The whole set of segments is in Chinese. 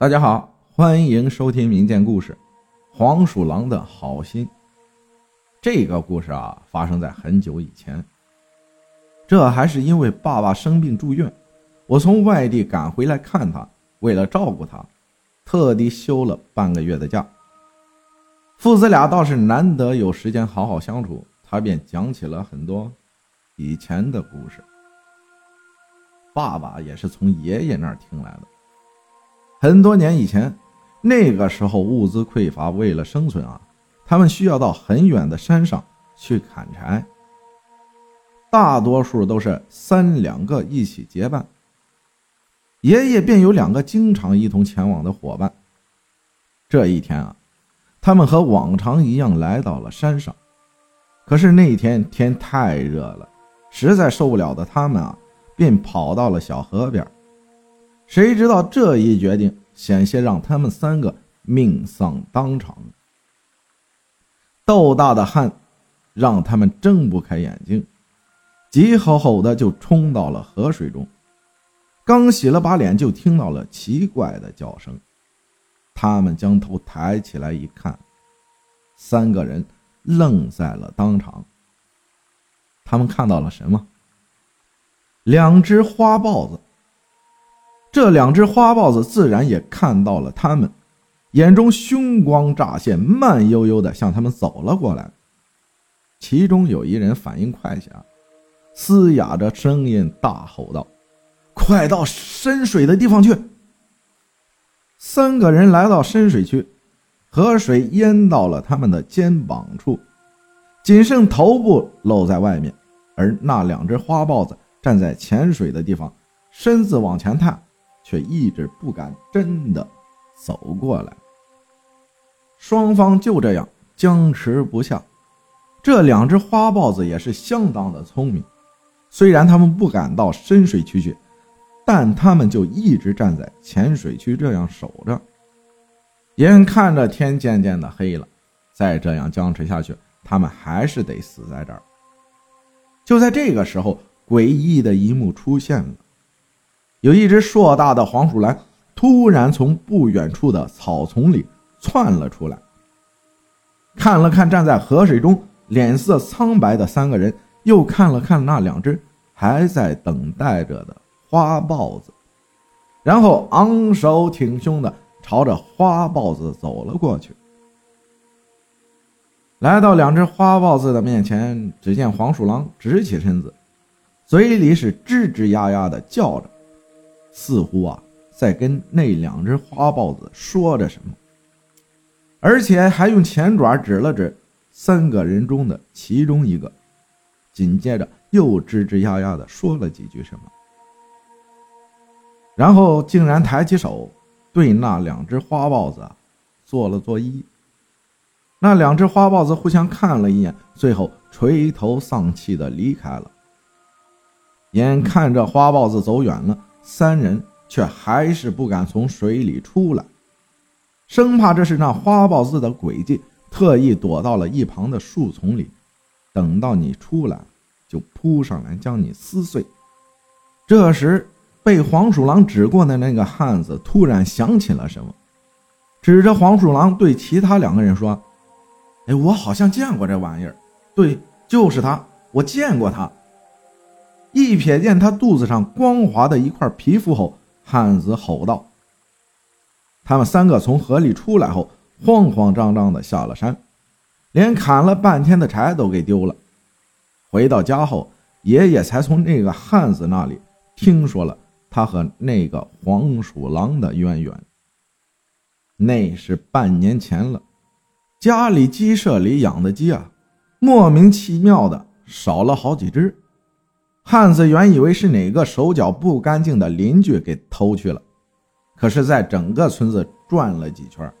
大家好，欢迎收听民间故事《黄鼠狼的好心》。这个故事啊，发生在很久以前。这还是因为爸爸生病住院，我从外地赶回来看他，为了照顾他，特地休了半个月的假。父子俩倒是难得有时间好好相处，他便讲起了很多以前的故事。爸爸也是从爷爷那儿听来的。很多年以前，那个时候物资匮乏，为了生存啊，他们需要到很远的山上去砍柴。大多数都是三两个一起结伴，爷爷便有两个经常一同前往的伙伴。这一天啊，他们和往常一样来到了山上，可是那一天天太热了，实在受不了的他们啊，便跑到了小河边。谁知道这一决定险些让他们三个命丧当场。豆大的汗让他们睁不开眼睛，急吼吼的就冲到了河水中。刚洗了把脸，就听到了奇怪的叫声。他们将头抬起来一看，三个人愣在了当场。他们看到了什么？两只花豹子。这两只花豹子自然也看到了他们，眼中凶光乍现，慢悠悠地向他们走了过来。其中有一人反应快些，嘶哑着声音大吼道：“快到深水的地方去！”三个人来到深水区，河水淹到了他们的肩膀处，仅剩头部露在外面，而那两只花豹子站在浅水的地方，身子往前探。却一直不敢真的走过来，双方就这样僵持不下。这两只花豹子也是相当的聪明，虽然他们不敢到深水区去，但他们就一直站在浅水区这样守着。眼看着天渐渐的黑了，再这样僵持下去，他们还是得死在这儿。就在这个时候，诡异的一幕出现了。有一只硕大的黄鼠狼突然从不远处的草丛里窜了出来，看了看站在河水中脸色苍白的三个人，又看了看那两只还在等待着的花豹子，然后昂首挺胸的朝着花豹子走了过去。来到两只花豹子的面前，只见黄鼠狼直起身子，嘴里是吱吱呀呀的叫着。似乎啊，在跟那两只花豹子说着什么，而且还用前爪指了指三个人中的其中一个，紧接着又吱吱呀呀的说了几句什么，然后竟然抬起手对那两只花豹子做了作揖。那两只花豹子互相看了一眼，最后垂头丧气的离开了。眼看着花豹子走远了。三人却还是不敢从水里出来，生怕这是那花豹子的诡计，特意躲到了一旁的树丛里，等到你出来，就扑上来将你撕碎。这时，被黄鼠狼指过的那个汉子突然想起了什么，指着黄鼠狼对其他两个人说：“哎，我好像见过这玩意儿，对，就是他，我见过他。”一瞥见他肚子上光滑的一块皮肤后，汉子吼道：“他们三个从河里出来后，慌慌张张的下了山，连砍了半天的柴都给丢了。回到家后，爷爷才从那个汉子那里听说了他和那个黄鼠狼的渊源。那是半年前了，家里鸡舍里养的鸡啊，莫名其妙的少了好几只。”汉子原以为是哪个手脚不干净的邻居给偷去了，可是，在整个村子转了几圈，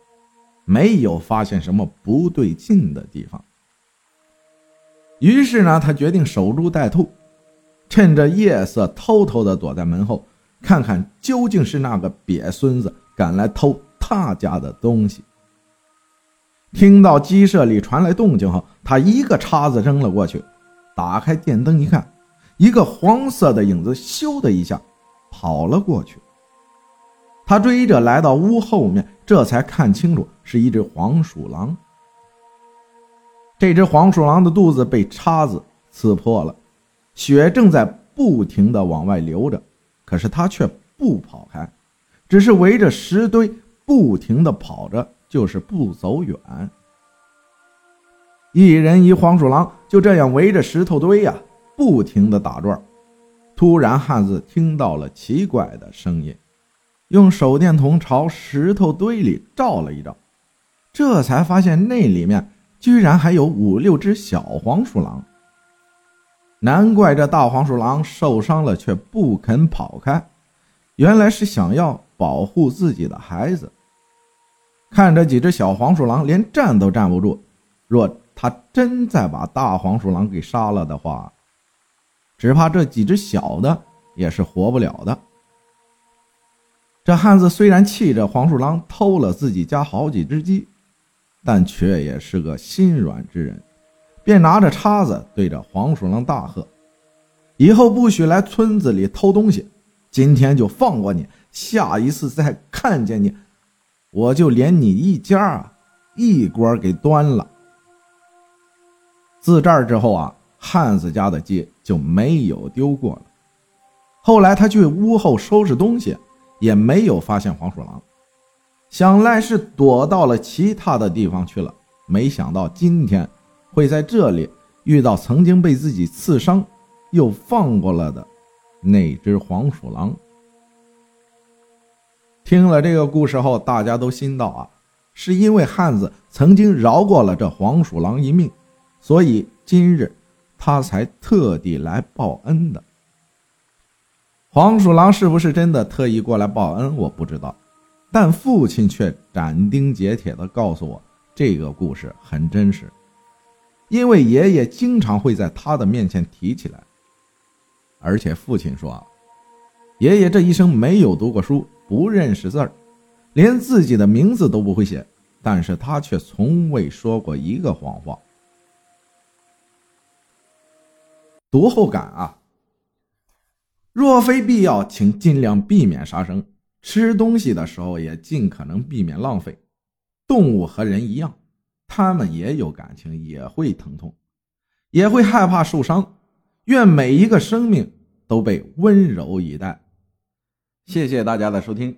没有发现什么不对劲的地方。于是呢，他决定守株待兔，趁着夜色偷偷的躲在门后，看看究竟是那个瘪孙子敢来偷他家的东西。听到鸡舍里传来动静后，他一个叉子扔了过去，打开电灯一看。一个黄色的影子，咻的一下跑了过去。他追着来到屋后面，这才看清楚是一只黄鼠狼。这只黄鼠狼的肚子被叉子刺破了，血正在不停的往外流着，可是它却不跑开，只是围着石堆不停的跑着，就是不走远。一人一黄鼠狼就这样围着石头堆呀，不停的打转。突然，汉子听到了奇怪的声音，用手电筒朝石头堆里照了一照，这才发现那里面。居然还有五六只小黄鼠狼，难怪这大黄鼠狼受伤了却不肯跑开，原来是想要保护自己的孩子。看着几只小黄鼠狼连站都站不住，若他真再把大黄鼠狼给杀了的话，只怕这几只小的也是活不了的。这汉子虽然气着黄鼠狼偷了自己家好几只鸡。但却也是个心软之人，便拿着叉子对着黄鼠狼大喝：“以后不许来村子里偷东西！今天就放过你，下一次再看见你，我就连你一家啊一锅给端了。”自这儿之后啊，汉子家的鸡就没有丢过了。后来他去屋后收拾东西，也没有发现黄鼠狼。想来是躲到了其他的地方去了，没想到今天会在这里遇到曾经被自己刺伤又放过了的那只黄鼠狼。听了这个故事后，大家都心道啊，是因为汉子曾经饶过了这黄鼠狼一命，所以今日他才特地来报恩的。黄鼠狼是不是真的特意过来报恩，我不知道。但父亲却斩钉截铁地告诉我，这个故事很真实，因为爷爷经常会在他的面前提起来。而且父亲说，爷爷这一生没有读过书，不认识字儿，连自己的名字都不会写，但是他却从未说过一个谎话。读后感啊，若非必要，请尽量避免杀生。吃东西的时候也尽可能避免浪费。动物和人一样，它们也有感情，也会疼痛，也会害怕受伤。愿每一个生命都被温柔以待。谢谢大家的收听。